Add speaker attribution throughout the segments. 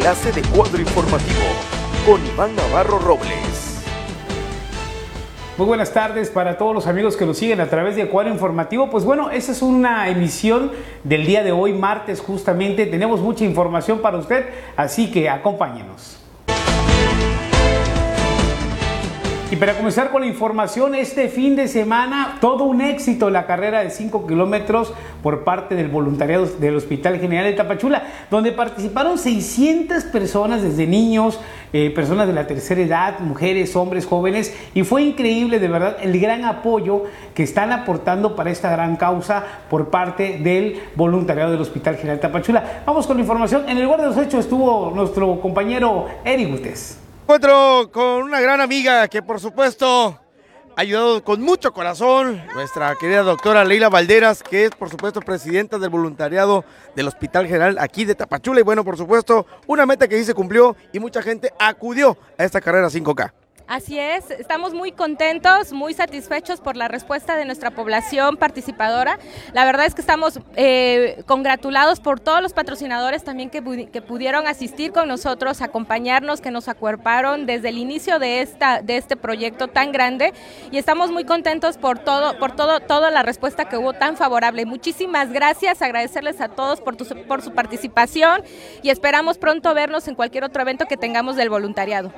Speaker 1: enlace de cuadro informativo con Iván Navarro Robles.
Speaker 2: Muy buenas tardes para todos los amigos que nos siguen a través de Cuadro Informativo. Pues bueno, esa es una emisión del día de hoy, martes justamente. Tenemos mucha información para usted, así que acompáñenos. Y para comenzar con la información, este fin de semana todo un éxito la carrera de 5 kilómetros por parte del voluntariado del Hospital General de Tapachula, donde participaron 600 personas, desde niños, eh, personas de la tercera edad, mujeres, hombres, jóvenes, y fue increíble de verdad el gran apoyo que están aportando para esta gran causa por parte del voluntariado del Hospital General de Tapachula. Vamos con la información. En el lugar de los hechos estuvo nuestro compañero Eric Gutes
Speaker 3: encuentro con una gran amiga que por supuesto ha ayudado con mucho corazón, nuestra querida doctora Leila Valderas, que es por supuesto presidenta del voluntariado del Hospital General aquí de Tapachula. Y bueno, por supuesto, una meta que sí se cumplió y mucha gente acudió a esta carrera 5K.
Speaker 4: Así es, estamos muy contentos, muy satisfechos por la respuesta de nuestra población participadora. La verdad es que estamos eh, congratulados por todos los patrocinadores también que, pudieron asistir con nosotros, acompañarnos, que nos acuerparon desde el inicio de, esta, de este proyecto tan grande y estamos muy contentos por, todo, por todo, toda la respuesta que hubo tan favorable. Muchísimas gracias, agradecerles a todos por, por su participación y esperamos pronto vernos en cualquier otro evento que tengamos del voluntariado.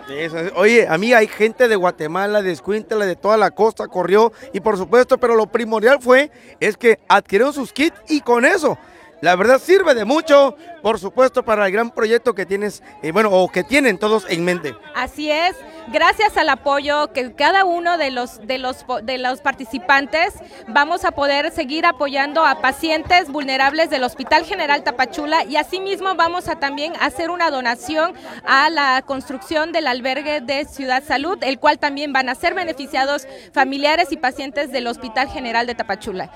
Speaker 3: Oye, amiga, hay de Guatemala, de Escuintla, de toda la costa corrió y por supuesto, pero lo primordial fue es que adquirieron sus kits y con eso la verdad sirve de mucho, por supuesto, para el gran proyecto que tienes, eh, bueno, o que tienen todos en mente.
Speaker 4: Así es, gracias al apoyo que cada uno de los, de los, de los participantes vamos a poder seguir apoyando a pacientes vulnerables del Hospital General Tapachula y asimismo vamos a también hacer una donación a la construcción del albergue de Ciudad Salud, el cual también van a ser beneficiados familiares y pacientes del Hospital General de Tapachula.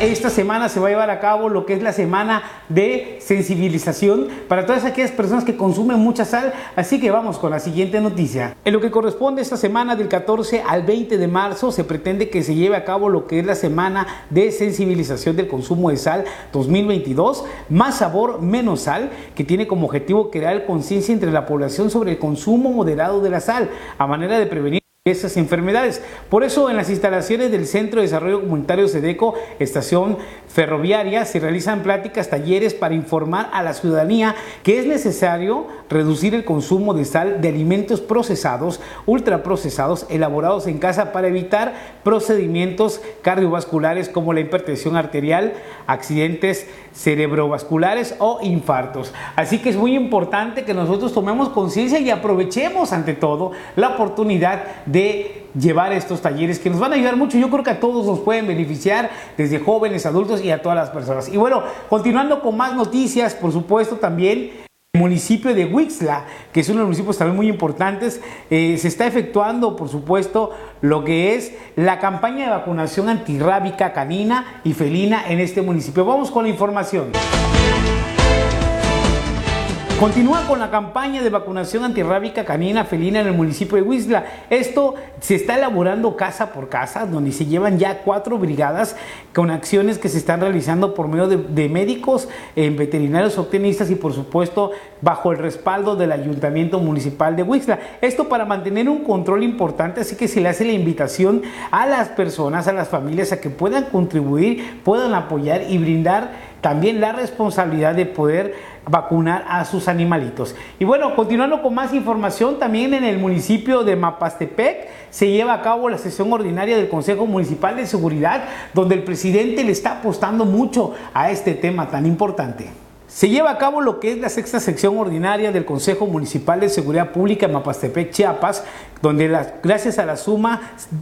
Speaker 2: Esta semana se va a llevar a cabo lo que es la semana de sensibilización para todas aquellas personas que consumen mucha sal. Así que vamos con la siguiente noticia. En lo que corresponde esta semana del 14 al 20 de marzo se pretende que se lleve a cabo lo que es la semana de sensibilización del consumo de sal 2022, más sabor, menos sal, que tiene como objetivo crear conciencia entre la población sobre el consumo moderado de la sal, a manera de prevenir esas enfermedades. Por eso en las instalaciones del Centro de Desarrollo Comunitario SEDECO, estación ferroviaria, se realizan pláticas, talleres para informar a la ciudadanía que es necesario reducir el consumo de sal de alimentos procesados, ultraprocesados, elaborados en casa para evitar procedimientos cardiovasculares como la hipertensión arterial, accidentes cerebrovasculares o infartos. Así que es muy importante que nosotros tomemos conciencia y aprovechemos ante todo la oportunidad de llevar estos talleres que nos van a ayudar mucho. Yo creo que a todos nos pueden beneficiar, desde jóvenes, adultos y a todas las personas. Y bueno, continuando con más noticias, por supuesto también el municipio de Huixla, que es uno de los municipios también muy importantes, eh, se está efectuando, por supuesto, lo que es la campaña de vacunación antirrábica canina y felina en este municipio. Vamos con la información. Continúa con la campaña de vacunación antirrábica canina felina en el municipio de Huizla. Esto se está elaborando casa por casa, donde se llevan ya cuatro brigadas con acciones que se están realizando por medio de, médicos, eh, veterinarios, optimistas y por supuesto bajo el respaldo del Ayuntamiento Municipal de Huixla. Esto para mantener un control importante, así que se le hace la invitación a las personas, a las familias, a que puedan contribuir, puedan apoyar y brindar también la responsabilidad de poder vacunar a sus animalitos. Y bueno, continuando con más información, también en el municipio de Mapastepec se lleva a cabo la sesión ordinaria del Consejo Municipal de Seguridad, donde el presidente le está apostando mucho a este tema tan importante. Se lleva a cabo lo que es la sexta sección ordinaria del Consejo Municipal de Seguridad Pública en Mapastepec, Chiapas, donde gracias a la suma,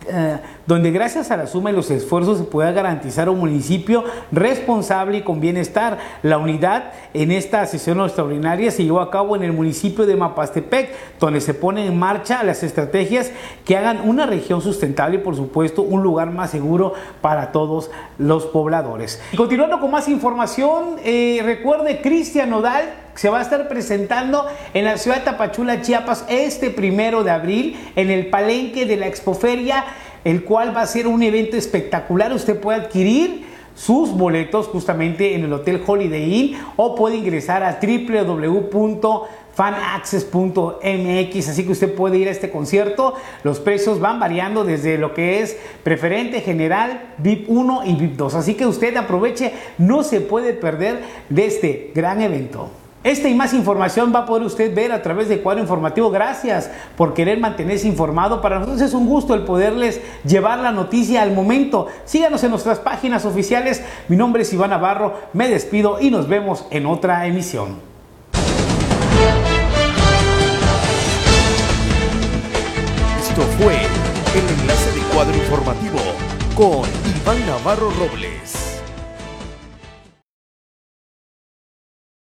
Speaker 2: eh, donde gracias a la suma y los esfuerzos se pueda garantizar un municipio responsable y con bienestar. La unidad en esta sesión extraordinaria se llevó a cabo en el municipio de Mapastepec, donde se ponen en marcha las estrategias que hagan una región sustentable y por supuesto un lugar más seguro para todos los pobladores. Continuando con más información, eh, recuerde Cristian Nodal se va a estar presentando en la ciudad de Tapachula, Chiapas, este primero de abril en el palenque de la Expoferia, el cual va a ser un evento espectacular. Usted puede adquirir sus boletos justamente en el Hotel Holiday Inn o puede ingresar a www.fanaccess.mx, así que usted puede ir a este concierto. Los precios van variando desde lo que es preferente, general, VIP 1 y VIP 2, así que usted aproveche, no se puede perder de este gran evento. Esta y más información va a poder usted ver a través de Cuadro Informativo. Gracias por querer mantenerse informado. Para nosotros es un gusto el poderles llevar la noticia al momento. Síganos en nuestras páginas oficiales. Mi nombre es Iván Navarro. Me despido y nos vemos en otra emisión.
Speaker 1: Esto fue el enlace de Cuadro Informativo con Iván Navarro Robles.